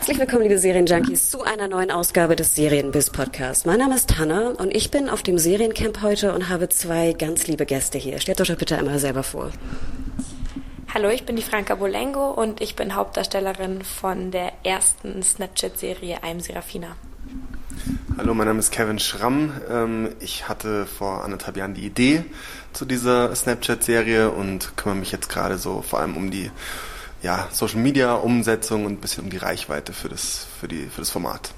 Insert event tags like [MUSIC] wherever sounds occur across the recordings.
Herzlich willkommen, liebe Serienjunkies, zu einer neuen Ausgabe des Serienbiz Podcast. Mein Name ist Hanna und ich bin auf dem Seriencamp heute und habe zwei ganz liebe Gäste hier. Stellt euch doch bitte einmal selber vor. Hallo, ich bin die Franka Bolengo und ich bin Hauptdarstellerin von der ersten Snapchat-Serie I'm Serafina. Hallo, mein Name ist Kevin Schramm. Ähm, Ich hatte vor anderthalb Jahren die Idee zu dieser Snapchat-Serie und kümmere mich jetzt gerade so vor allem um die ja, Social-Media-Umsetzung und ein bisschen um die Reichweite für das, für die, für das Format.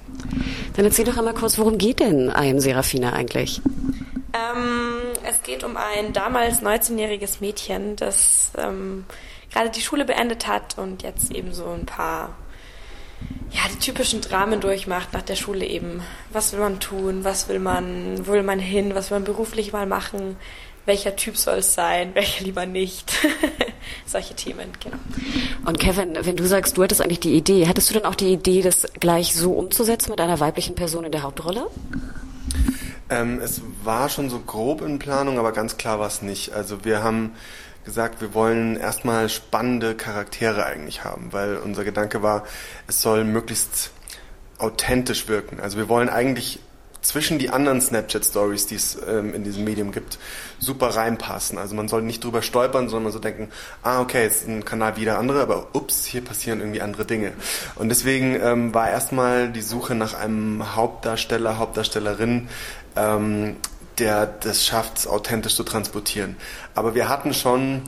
Dann erzähl doch einmal kurz, worum geht denn I Am Serafina eigentlich? Ähm, es geht um ein damals 19-jähriges Mädchen, das ähm, gerade die Schule beendet hat und jetzt eben so ein paar, ja, die typischen Dramen durchmacht nach der Schule eben. Was will man tun? Was will man, wo will man hin? Was will man beruflich mal machen? Welcher Typ soll es sein? Welcher lieber nicht? [LAUGHS] Solche Themen, genau. Und Kevin, wenn du sagst, du hattest eigentlich die Idee, hattest du dann auch die Idee, das gleich so umzusetzen mit einer weiblichen Person in der Hauptrolle? Ähm, es war schon so grob in Planung, aber ganz klar war es nicht. Also wir haben gesagt, wir wollen erstmal spannende Charaktere eigentlich haben, weil unser Gedanke war, es soll möglichst authentisch wirken. Also wir wollen eigentlich zwischen die anderen Snapchat-Stories, die es ähm, in diesem Medium gibt, super reinpassen. Also man soll nicht drüber stolpern, sondern so denken, ah, okay, ist ein Kanal wie der andere, aber ups, hier passieren irgendwie andere Dinge. Und deswegen ähm, war erstmal die Suche nach einem Hauptdarsteller, Hauptdarstellerin, ähm, der das schafft, authentisch zu transportieren. Aber wir hatten schon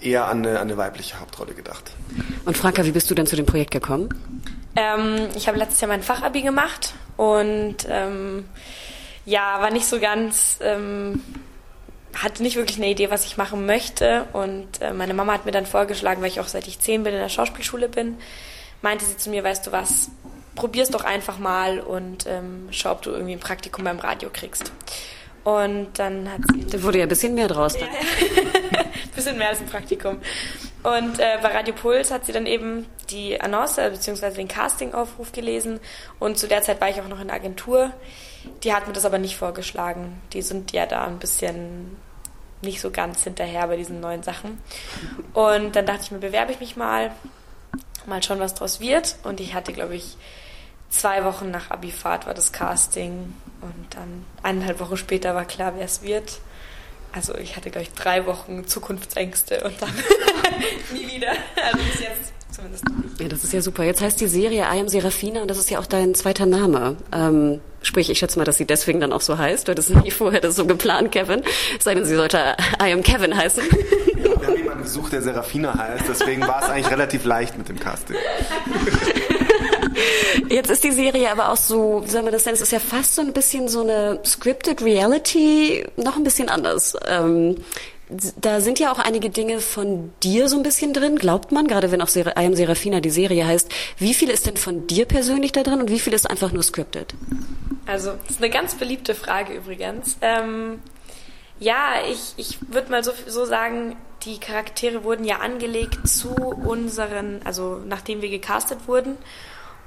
eher an eine, an eine weibliche Hauptrolle gedacht. Und Franka, wie bist du denn zu dem Projekt gekommen? Ähm, ich habe letztes Jahr mein Fachabi gemacht und ähm, ja, war nicht so ganz, ähm, hatte nicht wirklich eine Idee, was ich machen möchte. Und äh, meine Mama hat mir dann vorgeschlagen, weil ich auch seit ich zehn bin in der Schauspielschule bin, meinte sie zu mir, weißt du was, probier's doch einfach mal und ähm, schau, ob du irgendwie ein Praktikum beim Radio kriegst. Und dann hat sie Da wurde ja ein bisschen mehr draus. dann. [LAUGHS] bisschen mehr als ein Praktikum. Und äh, bei Radio Puls hat sie dann eben die Annonce äh, bzw. den Castingaufruf gelesen und zu der Zeit war ich auch noch in der Agentur. Die hat mir das aber nicht vorgeschlagen. Die sind ja da ein bisschen nicht so ganz hinterher bei diesen neuen Sachen. Und dann dachte ich mir, bewerbe ich mich mal, mal schauen, was draus wird. Und ich hatte, glaube ich, zwei Wochen nach Abifahrt war das Casting und dann eineinhalb Wochen später war klar, wer es wird. Also ich hatte, glaube ich, drei Wochen Zukunftsängste und dann [LAUGHS] nie wieder. Also bis jetzt zumindest nicht. Ja, das ist ja super. Jetzt heißt die Serie I Am Serafina und das ist ja auch dein zweiter Name. Ähm, sprich, ich schätze mal, dass sie deswegen dann auch so heißt. Du hattest nicht vorher das so geplant, Kevin. Es sei denn, sie sollte I Am Kevin heißen. Wir haben jemanden gesucht, der Serafina heißt, deswegen war es eigentlich relativ leicht mit dem Casting. [LAUGHS] Jetzt ist die Serie aber auch so, wie soll man das nennen? Es ist ja fast so ein bisschen so eine scripted Reality, noch ein bisschen anders. Ähm, da sind ja auch einige Dinge von dir so ein bisschen drin, glaubt man, gerade wenn auch I Am Serafina die Serie heißt. Wie viel ist denn von dir persönlich da drin und wie viel ist einfach nur scripted? Also, das ist eine ganz beliebte Frage übrigens. Ähm, ja, ich, ich würde mal so, so sagen, die Charaktere wurden ja angelegt zu unseren, also nachdem wir gecastet wurden.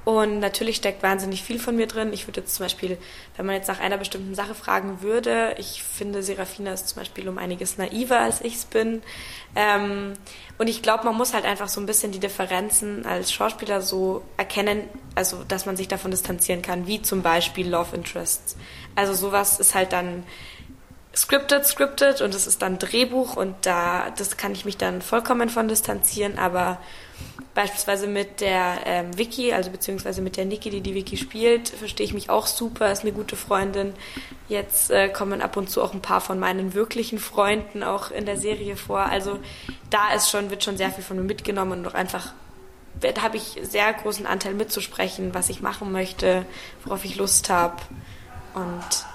Und natürlich steckt wahnsinnig viel von mir drin. Ich würde jetzt zum Beispiel, wenn man jetzt nach einer bestimmten Sache fragen würde, ich finde, Serafina ist zum Beispiel um einiges naiver, als ich es bin. Ähm, und ich glaube, man muss halt einfach so ein bisschen die Differenzen als Schauspieler so erkennen, also dass man sich davon distanzieren kann, wie zum Beispiel Love Interests. Also sowas ist halt dann scripted, scripted und es ist dann Drehbuch und da, das kann ich mich dann vollkommen von distanzieren, aber beispielsweise mit der ähm, Vicky, also beziehungsweise mit der Niki, die die Vicky spielt, verstehe ich mich auch super, ist eine gute Freundin. Jetzt äh, kommen ab und zu auch ein paar von meinen wirklichen Freunden auch in der Serie vor. Also da ist schon, wird schon sehr viel von mir mitgenommen und auch einfach da habe ich sehr großen Anteil mitzusprechen, was ich machen möchte, worauf ich Lust habe. Und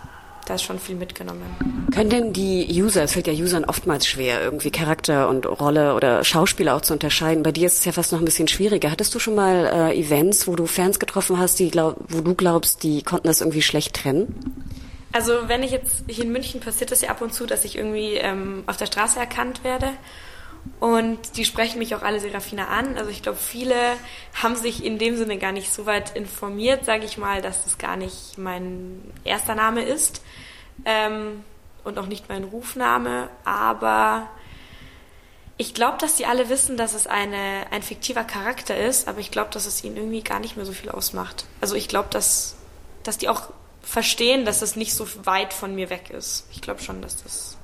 da ist schon viel mitgenommen. Können denn die User, es fällt ja Usern oftmals schwer, irgendwie Charakter und Rolle oder Schauspieler auch zu unterscheiden. Bei dir ist es ja fast noch ein bisschen schwieriger. Hattest du schon mal äh, Events, wo du Fans getroffen hast, die glaub, wo du glaubst, die konnten das irgendwie schlecht trennen? Also wenn ich jetzt hier in München passiert es ja ab und zu, dass ich irgendwie ähm, auf der Straße erkannt werde. Und die sprechen mich auch alle Serafina an. Also ich glaube, viele haben sich in dem Sinne gar nicht so weit informiert, sage ich mal, dass das gar nicht mein erster Name ist ähm, und auch nicht mein Rufname. Aber ich glaube, dass die alle wissen, dass es eine, ein fiktiver Charakter ist, aber ich glaube, dass es ihnen irgendwie gar nicht mehr so viel ausmacht. Also ich glaube, dass, dass die auch verstehen, dass es nicht so weit von mir weg ist. Ich glaube schon, dass das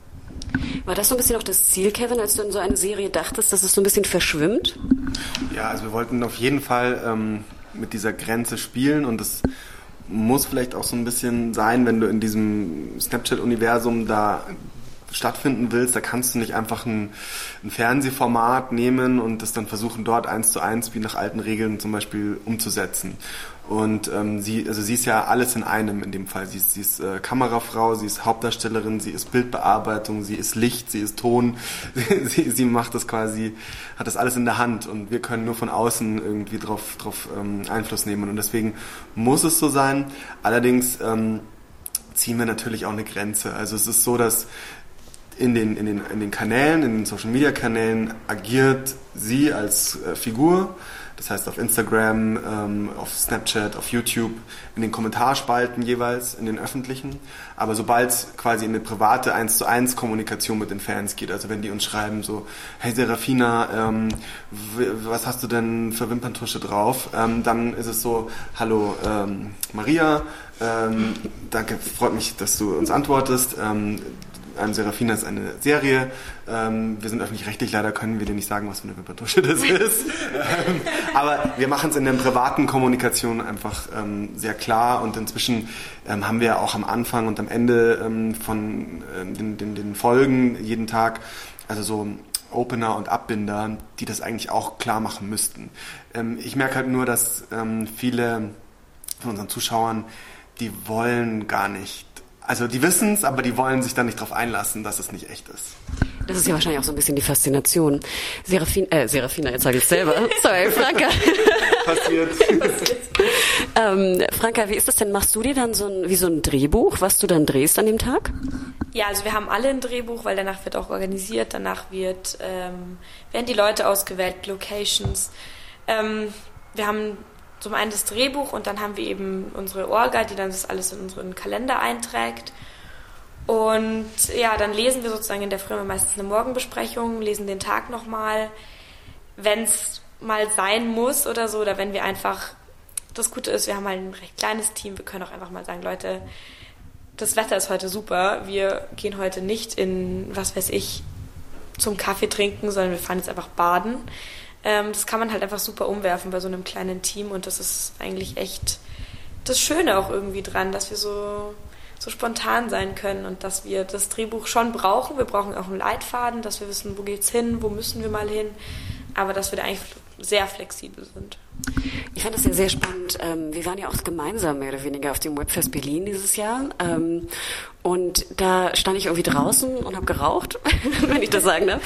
war das so ein bisschen auch das Ziel, Kevin, als du in so eine Serie dachtest, dass es so ein bisschen verschwimmt? Ja, also wir wollten auf jeden Fall ähm, mit dieser Grenze spielen und das muss vielleicht auch so ein bisschen sein, wenn du in diesem Snapchat-Universum da stattfinden willst, da kannst du nicht einfach ein, ein, Fernsehformat nehmen und das dann versuchen, dort eins zu eins wie nach alten Regeln zum Beispiel umzusetzen. Und ähm, sie, also sie ist ja alles in einem in dem Fall. Sie ist, sie ist äh, Kamerafrau, sie ist Hauptdarstellerin, sie ist Bildbearbeitung, sie ist Licht, sie ist Ton. [LAUGHS] sie, sie macht das quasi, hat das alles in der Hand und wir können nur von außen irgendwie drauf, drauf ähm, Einfluss nehmen. Und deswegen muss es so sein. Allerdings ähm, ziehen wir natürlich auch eine Grenze. Also es ist so, dass in den, in den, in den Kanälen, in den Social Media Kanälen agiert sie als äh, Figur das heißt auf Instagram, ähm, auf Snapchat, auf YouTube, in den Kommentarspalten jeweils, in den öffentlichen. Aber sobald es quasi in eine private 1 zu 1 Kommunikation mit den Fans geht, also wenn die uns schreiben so, hey Serafina, ähm, was hast du denn für Wimperntusche drauf? Ähm, dann ist es so, hallo ähm, Maria, ähm, danke, freut mich, dass du uns antwortest. Ähm, ähm, Serafina ist eine Serie. Ähm, wir sind öffentlich-rechtlich, leider können wir dir nicht sagen, was für eine Wimpertusche das [LAUGHS] ist. ähm, aber wir machen es in der privaten Kommunikation einfach ähm, sehr klar und inzwischen ähm, haben wir auch am Anfang und am Ende ähm, von äh, den, den, den Folgen jeden Tag, also so Opener und Abbinder, die das eigentlich auch klar machen müssten. Ähm, ich merke halt nur, dass ähm, viele von unseren Zuschauern, die wollen gar nicht also die wissen es, aber die wollen sich dann nicht darauf einlassen, dass es nicht echt ist. Das ist ja wahrscheinlich auch so ein bisschen die Faszination. Serafin, äh, Serafina, jetzt sage ich selber. [LAUGHS] Sorry, Franka. Passiert. [LAUGHS] ähm, Franka, wie ist das denn? Machst du dir dann so ein, wie so ein Drehbuch, was du dann drehst an dem Tag? Ja, also wir haben alle ein Drehbuch, weil danach wird auch organisiert, danach wird, ähm, werden die Leute ausgewählt, Locations. Ähm, wir haben zum einen das Drehbuch und dann haben wir eben unsere Orga, die dann das alles in unseren Kalender einträgt. Und ja, dann lesen wir sozusagen in der Früh meistens eine Morgenbesprechung, lesen den Tag nochmal. Wenn es mal sein muss oder so, oder wenn wir einfach, das Gute ist, wir haben halt ein recht kleines Team, wir können auch einfach mal sagen, Leute, das Wetter ist heute super, wir gehen heute nicht in, was weiß ich, zum Kaffee trinken, sondern wir fahren jetzt einfach baden. Ähm, das kann man halt einfach super umwerfen bei so einem kleinen Team und das ist eigentlich echt das Schöne auch irgendwie dran, dass wir so, so spontan sein können und dass wir das Drehbuch schon brauchen. Wir brauchen auch einen Leitfaden, dass wir wissen, wo geht's hin, wo müssen wir mal hin, aber dass wir da eigentlich sehr flexibel sind. Ich fand das ja sehr spannend. Ähm, wir waren ja auch gemeinsam mehr oder weniger auf dem Webfest Berlin dieses Jahr. Ähm, und da stand ich irgendwie draußen und habe geraucht, [LAUGHS] wenn ich das sagen darf.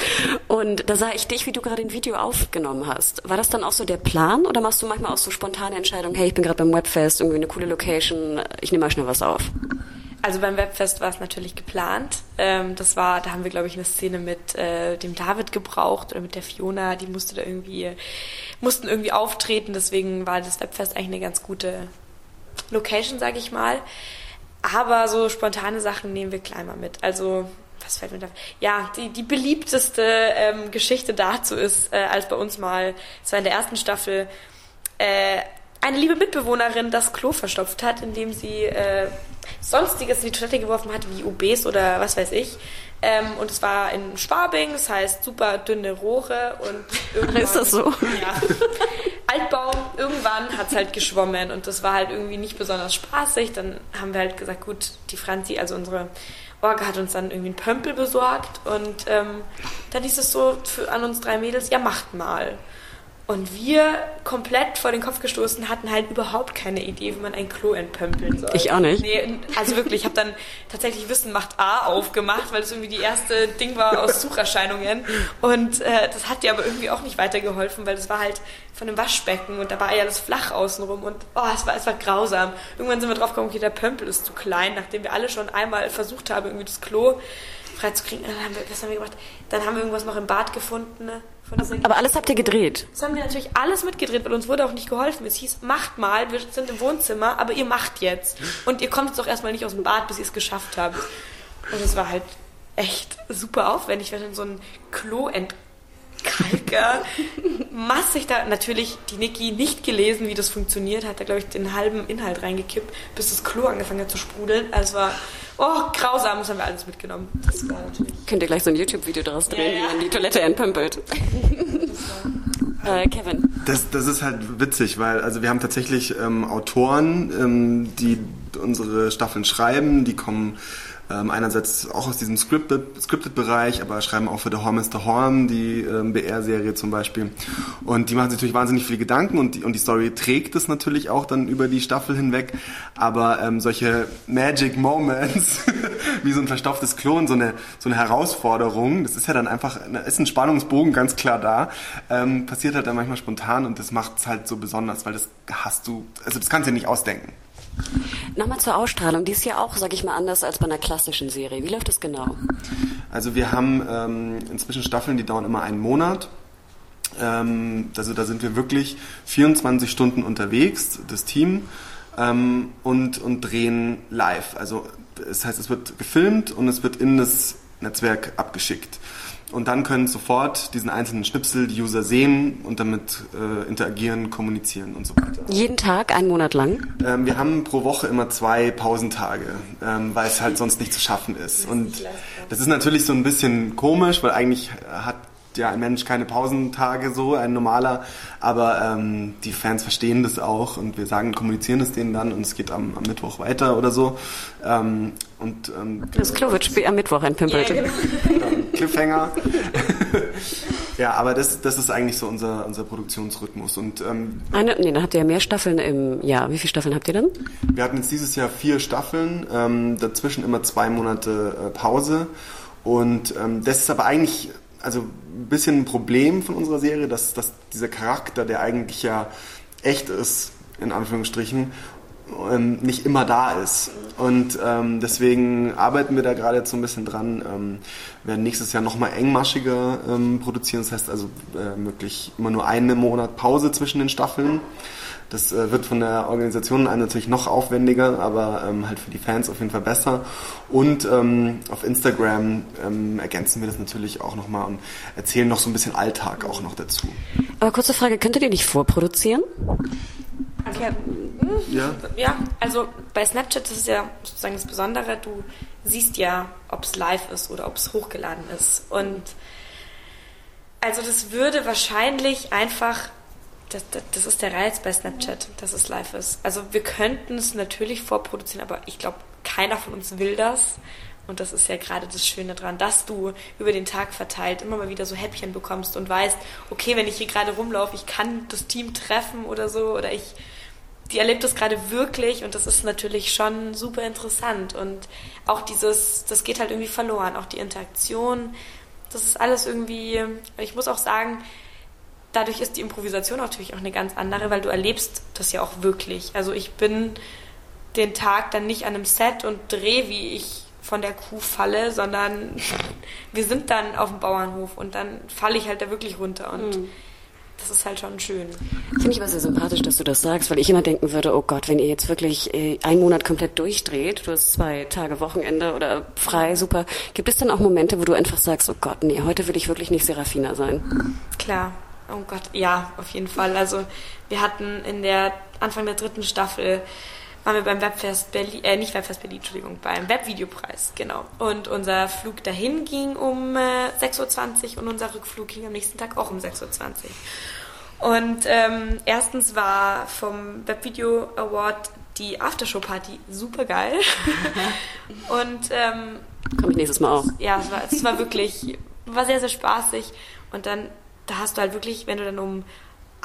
Und da sah ich dich, wie du gerade ein Video aufgenommen hast. War das dann auch so der Plan oder machst du manchmal auch so spontane Entscheidungen, hey, ich bin gerade beim Webfest, irgendwie eine coole Location, ich nehme mal schnell was auf? Also beim Webfest war es natürlich geplant. Ähm, das war, da haben wir, glaube ich, eine Szene mit äh, dem David gebraucht oder mit der Fiona, die musste da irgendwie, mussten irgendwie auftreten, deswegen war das Webfest eigentlich eine ganz gute Location, sage ich mal. Aber so spontane Sachen nehmen wir gleich mal mit. Also was fällt mir da? Ja, die, die beliebteste ähm, Geschichte dazu ist, äh, als bei uns mal, es war in der ersten Staffel, äh, eine liebe Mitbewohnerin das Klo verstopft hat, indem sie äh, Sonstiges in die Toilette geworfen hat, wie UBs oder was weiß ich. Ähm, und es war in Schwabing, das heißt super dünne Rohre und [LAUGHS] irgendwann... Ist das so? Ja. Altbaum, irgendwann hat es halt geschwommen und das war halt irgendwie nicht besonders spaßig. Dann haben wir halt gesagt, gut, die Franzi, also unsere Orga hat uns dann irgendwie einen Pömpel besorgt und ähm, dann hieß es so für, an uns drei Mädels, ja macht mal. Und wir, komplett vor den Kopf gestoßen, hatten halt überhaupt keine Idee, wie man ein Klo entpömpeln soll. Ich auch nicht. Nee, also wirklich, ich habe dann tatsächlich Wissen macht A aufgemacht, weil es irgendwie die erste Ding war aus Sucherscheinungen. Und äh, das hat dir aber irgendwie auch nicht weitergeholfen, weil das war halt von einem Waschbecken und da war ja alles flach außenrum und oh, es war, es war grausam. Irgendwann sind wir drauf gekommen, okay, der Pömpel ist zu klein, nachdem wir alle schon einmal versucht haben, irgendwie das Klo freizukriegen. Dann haben wir, was haben wir gemacht? Dann haben wir irgendwas noch im Bad gefunden. Aber alles habt ihr gedreht? Das haben wir natürlich alles mitgedreht, weil uns wurde auch nicht geholfen. Es hieß, macht mal, wir sind im Wohnzimmer, aber ihr macht jetzt. Und ihr kommt jetzt auch erstmal nicht aus dem Bad, bis ihr es geschafft habt. Und es war halt echt super aufwendig, wenn dann so ein Klo Kalker, [LAUGHS] massig da. Natürlich, die Niki nicht gelesen, wie das funktioniert, hat da, glaube ich, den halben Inhalt reingekippt, bis das Klo angefangen hat zu sprudeln. Also war, oh, grausam, das haben wir alles mitgenommen. Das war natürlich. Könnt ihr gleich so ein YouTube-Video daraus drehen, ja, ja. wie man die Toilette entpümpelt. [LAUGHS] äh, Kevin. Das, das ist halt witzig, weil also wir haben tatsächlich ähm, Autoren, ähm, die unsere Staffeln schreiben, die kommen ähm, einerseits auch aus diesem Scripted-Bereich, aber schreiben auch für The Horn is the Horn, die ähm, BR-Serie zum Beispiel. Und die machen sich natürlich wahnsinnig viele Gedanken und die, und die Story trägt es natürlich auch dann über die Staffel hinweg. Aber ähm, solche Magic Moments, [LAUGHS] wie so ein verstopftes Klon, so eine, so eine Herausforderung, das ist ja dann einfach, ist ein Spannungsbogen ganz klar da, ähm, passiert halt dann manchmal spontan und das macht es halt so besonders, weil das hast du, also das kannst du dir nicht ausdenken. Nochmal zur Ausstrahlung. Die ist ja auch, sag ich mal, anders als bei einer klassischen Serie. Wie läuft das genau? Also wir haben ähm, inzwischen Staffeln, die dauern immer einen Monat. Ähm, also da sind wir wirklich 24 Stunden unterwegs, das Team, ähm, und, und drehen live. Also das heißt, es wird gefilmt und es wird in das Netzwerk abgeschickt. Und dann können sofort diesen einzelnen Schnipsel die User sehen und damit äh, interagieren, kommunizieren und so weiter. Jeden Tag, einen Monat lang? Ähm, wir haben pro Woche immer zwei Pausentage, ähm, weil es halt sonst nicht zu schaffen ist. Und das ist natürlich so ein bisschen komisch, weil eigentlich hat ja ein Mensch keine Pausentage so, ein normaler, aber ähm, die Fans verstehen das auch und wir sagen, kommunizieren es denen dann und es geht am, am Mittwoch weiter oder so. Ähm, und, ähm, das Klo wird am Mittwoch entpimpelt. Ja, genau. Cliffhanger. [LAUGHS] ja, aber das, das ist eigentlich so unser, unser Produktionsrhythmus. Und, ähm, Eine, nee, dann habt ihr ja mehr Staffeln im Jahr. Wie viele Staffeln habt ihr dann? Wir hatten jetzt dieses Jahr vier Staffeln, ähm, dazwischen immer zwei Monate äh, Pause. Und ähm, das ist aber eigentlich also ein bisschen ein Problem von unserer Serie, dass, dass dieser Charakter, der eigentlich ja echt ist, in Anführungsstrichen, ähm, nicht immer da ist. Und ähm, deswegen arbeiten wir da gerade jetzt so ein bisschen dran. Ähm, werden nächstes Jahr nochmal engmaschiger ähm, produzieren. Das heißt also äh, möglich immer nur einen Monat Pause zwischen den Staffeln. Das äh, wird von der Organisation natürlich noch aufwendiger, aber ähm, halt für die Fans auf jeden Fall besser. Und ähm, auf Instagram ähm, ergänzen wir das natürlich auch nochmal und erzählen noch so ein bisschen Alltag auch noch dazu. Aber kurze Frage, könntet ihr nicht vorproduzieren? Okay. Ja. ja, also bei Snapchat ist ja sozusagen das Besondere, du siehst ja, ob es live ist oder ob es hochgeladen ist. Und also das würde wahrscheinlich einfach das, das, das, ist der Reiz bei Snapchat, dass es live ist. Also wir könnten es natürlich vorproduzieren, aber ich glaube, keiner von uns will das. Und das ist ja gerade das Schöne dran, dass du über den Tag verteilt immer mal wieder so Häppchen bekommst und weißt, okay, wenn ich hier gerade rumlaufe, ich kann das Team treffen oder so, oder ich, die erlebt das gerade wirklich und das ist natürlich schon super interessant. Und auch dieses, das geht halt irgendwie verloren, auch die Interaktion, das ist alles irgendwie, ich muss auch sagen, dadurch ist die Improvisation natürlich auch eine ganz andere, weil du erlebst das ja auch wirklich. Also ich bin den Tag dann nicht an einem Set und drehe, wie ich von der Kuh falle, sondern [LAUGHS] wir sind dann auf dem Bauernhof und dann falle ich halt da wirklich runter und mhm. Das ist halt schon schön. Finde ich aber sehr sympathisch, dass du das sagst, weil ich immer denken würde, oh Gott, wenn ihr jetzt wirklich äh, einen Monat komplett durchdreht, du hast zwei Tage Wochenende oder frei, super, gibt es dann auch Momente, wo du einfach sagst, oh Gott, nee, heute will ich wirklich nicht Serafina sein? Klar, Oh Gott, ja, auf jeden Fall. Also wir hatten in der Anfang der dritten Staffel waren wir beim Webfest Berlin, äh, nicht Webfest Berlin, Entschuldigung, beim Webvideopreis, genau. Und unser Flug dahin ging um äh, 6.20 Uhr und unser Rückflug ging am nächsten Tag auch um 6.20 Uhr. Und ähm, erstens war vom Webvideo Award die Aftershow-Party super geil. [LAUGHS] und ähm, komme ich nächstes Mal auch. Ja, es war, es war wirklich, war sehr, sehr spaßig. Und dann da hast du halt wirklich, wenn du dann um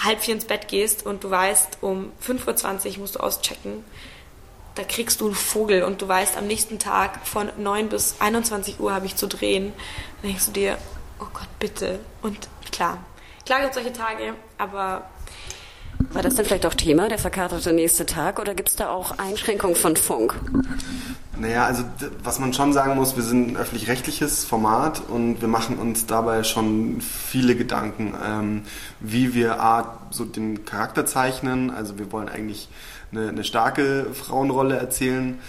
halb vier ins Bett gehst und du weißt, um 5.20 Uhr musst du auschecken, da kriegst du einen Vogel und du weißt, am nächsten Tag von 9 bis 21 Uhr habe ich zu drehen. Dann denkst du dir, oh Gott, bitte. Und klar, klar gibt es solche Tage, aber war das denn vielleicht auch Thema, der verkaterte nächste Tag, oder gibt es da auch Einschränkungen von Funk? Naja, also was man schon sagen muss, wir sind ein öffentlich-rechtliches Format und wir machen uns dabei schon viele Gedanken, ähm, wie wir A, so den Charakter zeichnen. Also wir wollen eigentlich eine, eine starke Frauenrolle erzählen.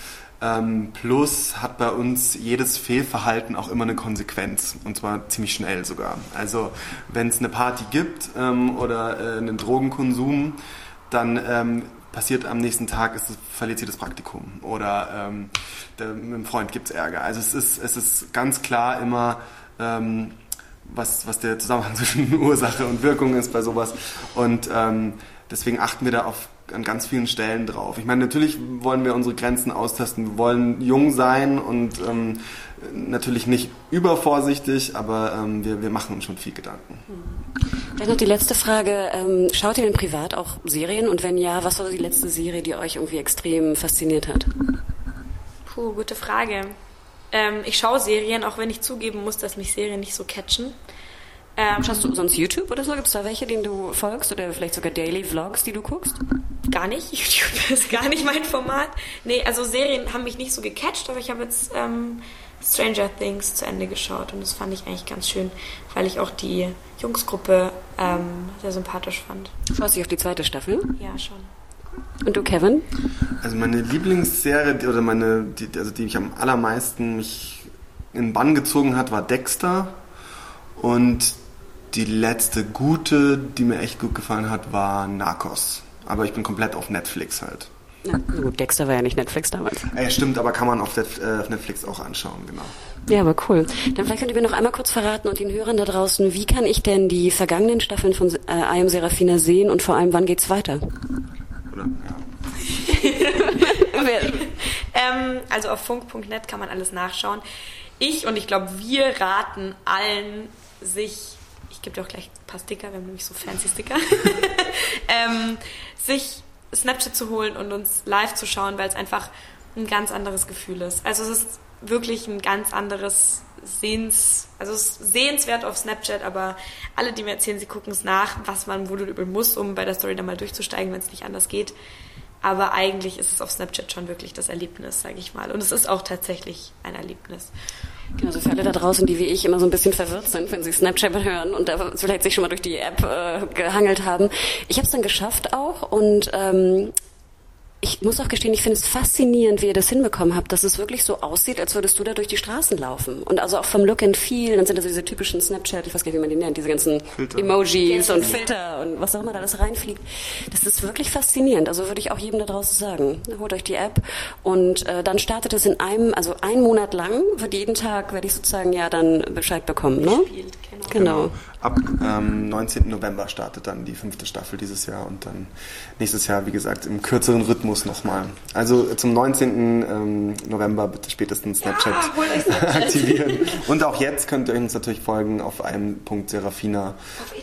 Ähm, plus hat bei uns jedes Fehlverhalten auch immer eine Konsequenz und zwar ziemlich schnell sogar. Also wenn es eine Party gibt ähm, oder äh, einen Drogenkonsum, dann ähm, passiert am nächsten Tag, ist, verliert sie das Praktikum oder ähm, der, mit dem Freund gibt es Ärger. Also es ist, es ist ganz klar immer, ähm, was, was der Zusammenhang [LAUGHS] zwischen Ursache und Wirkung ist bei sowas. Und ähm, deswegen achten wir da auf an ganz vielen Stellen drauf. Ich meine, natürlich wollen wir unsere Grenzen austesten. Wir wollen jung sein und ähm, natürlich nicht übervorsichtig, aber ähm, wir, wir machen uns schon viel Gedanken. Dann noch die letzte Frage. Ähm, schaut ihr denn privat auch Serien? Und wenn ja, was war die letzte Serie, die euch irgendwie extrem fasziniert hat? Puh, gute Frage. Ähm, ich schaue Serien, auch wenn ich zugeben muss, dass mich Serien nicht so catchen. Ähm, Schaust du sonst YouTube oder so? Gibt es da welche, denen du folgst? Oder vielleicht sogar Daily Vlogs, die du guckst? Gar nicht. [LAUGHS] YouTube ist gar nicht mein Format. Nee, also Serien haben mich nicht so gecatcht, aber ich habe jetzt ähm, Stranger Things zu Ende geschaut und das fand ich eigentlich ganz schön, weil ich auch die Jungsgruppe ähm, sehr sympathisch fand. Schaust du auf die zweite Staffel? Ja, schon. Und du, Kevin? Also meine Lieblingsserie, oder meine, die, also die mich am allermeisten mich in Bann gezogen hat, war Dexter. Und die letzte gute, die mir echt gut gefallen hat, war Narcos. Aber ich bin komplett auf Netflix halt. Na gut, Dexter war ja nicht Netflix damals. Ja, stimmt, aber kann man auf, äh, Netflix auch anschauen, genau. Ja, aber cool. Dann vielleicht könnt ihr mir noch einmal kurz verraten und den Hörern da draußen, wie kann ich denn die vergangenen Staffeln von äh, I Am Serafina sehen und vor allem, wann geht's weiter? Oder, ja. [LAUGHS] ähm, also auf funk.net kann man alles nachschauen. Ich und ich glaube, wir raten allen, sich gebe dir auch gleich ein paar Sticker, wir haben nämlich so fancy Sticker, [LAUGHS] ähm, sich Snapchat zu holen und uns live zu schauen, weil es einfach ein ganz anderes Gefühl ist. Also es ist wirklich ein ganz anderes Sehens, also sehenswert auf Snapchat, aber alle, die mir erzählen, sie gucken es nach, was man wohl übel muss, um bei der Story dann mal durchzusteigen, wenn es nicht anders geht. Aber eigentlich ist es auf Snapchat schon wirklich das Erlebnis, sage ich mal. Und es ist auch tatsächlich ein Erlebnis. Genau, also für alle da draußen, die wie ich immer so ein bisschen verwirrt sind, wenn sie Snapchat hören und da vielleicht sich schon mal durch die App äh, gehangelt haben. Ich habe es dann geschafft auch und ähm, ich muss auch gestehen, ich finde es faszinierend, wie ihr das hinbekommen habt, dass es wirklich so aussieht, als würdest du da durch die Straßen laufen. Und also auch vom Look and Feel, dann sind das diese typischen Snapchat, ich weiß gar nicht, wie man die nennt, diese ganzen Filter. Emojis und Filter und was auch immer da alles reinfliegt. Das ist wirklich faszinierend. Also würde ich auch jedem da draußen sagen, holt euch die App und äh, dann startet es in einem, also einen Monat lang, wird jeden Tag, werde ich sozusagen ja dann Bescheid bekommen. Ne? Gespielt, genau. genau. Ab ähm, 19. November startet dann die fünfte Staffel dieses Jahr und dann nächstes Jahr, wie gesagt, im kürzeren Rhythmus nochmal. Also zum 19. Ähm, November bitte spätestens Snapchat, ja, [LAUGHS] aktivieren. Und auch jetzt könnt ihr uns natürlich folgen auf im.serafina auf,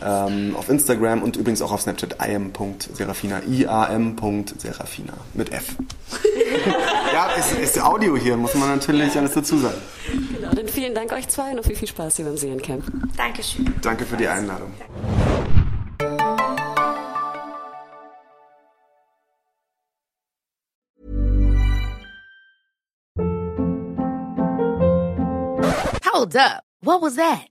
ähm, auf Instagram und übrigens auch auf Snapchat im.serafina, iam.serafina mit F. [LAUGHS] ja, ist, ist Audio hier, muss man natürlich alles dazu sagen. Dann vielen Dank euch zwei und noch viel, viel Spaß hier beim Seriencamp. Dankeschön. Danke für die Einladung. Hold up. What was that?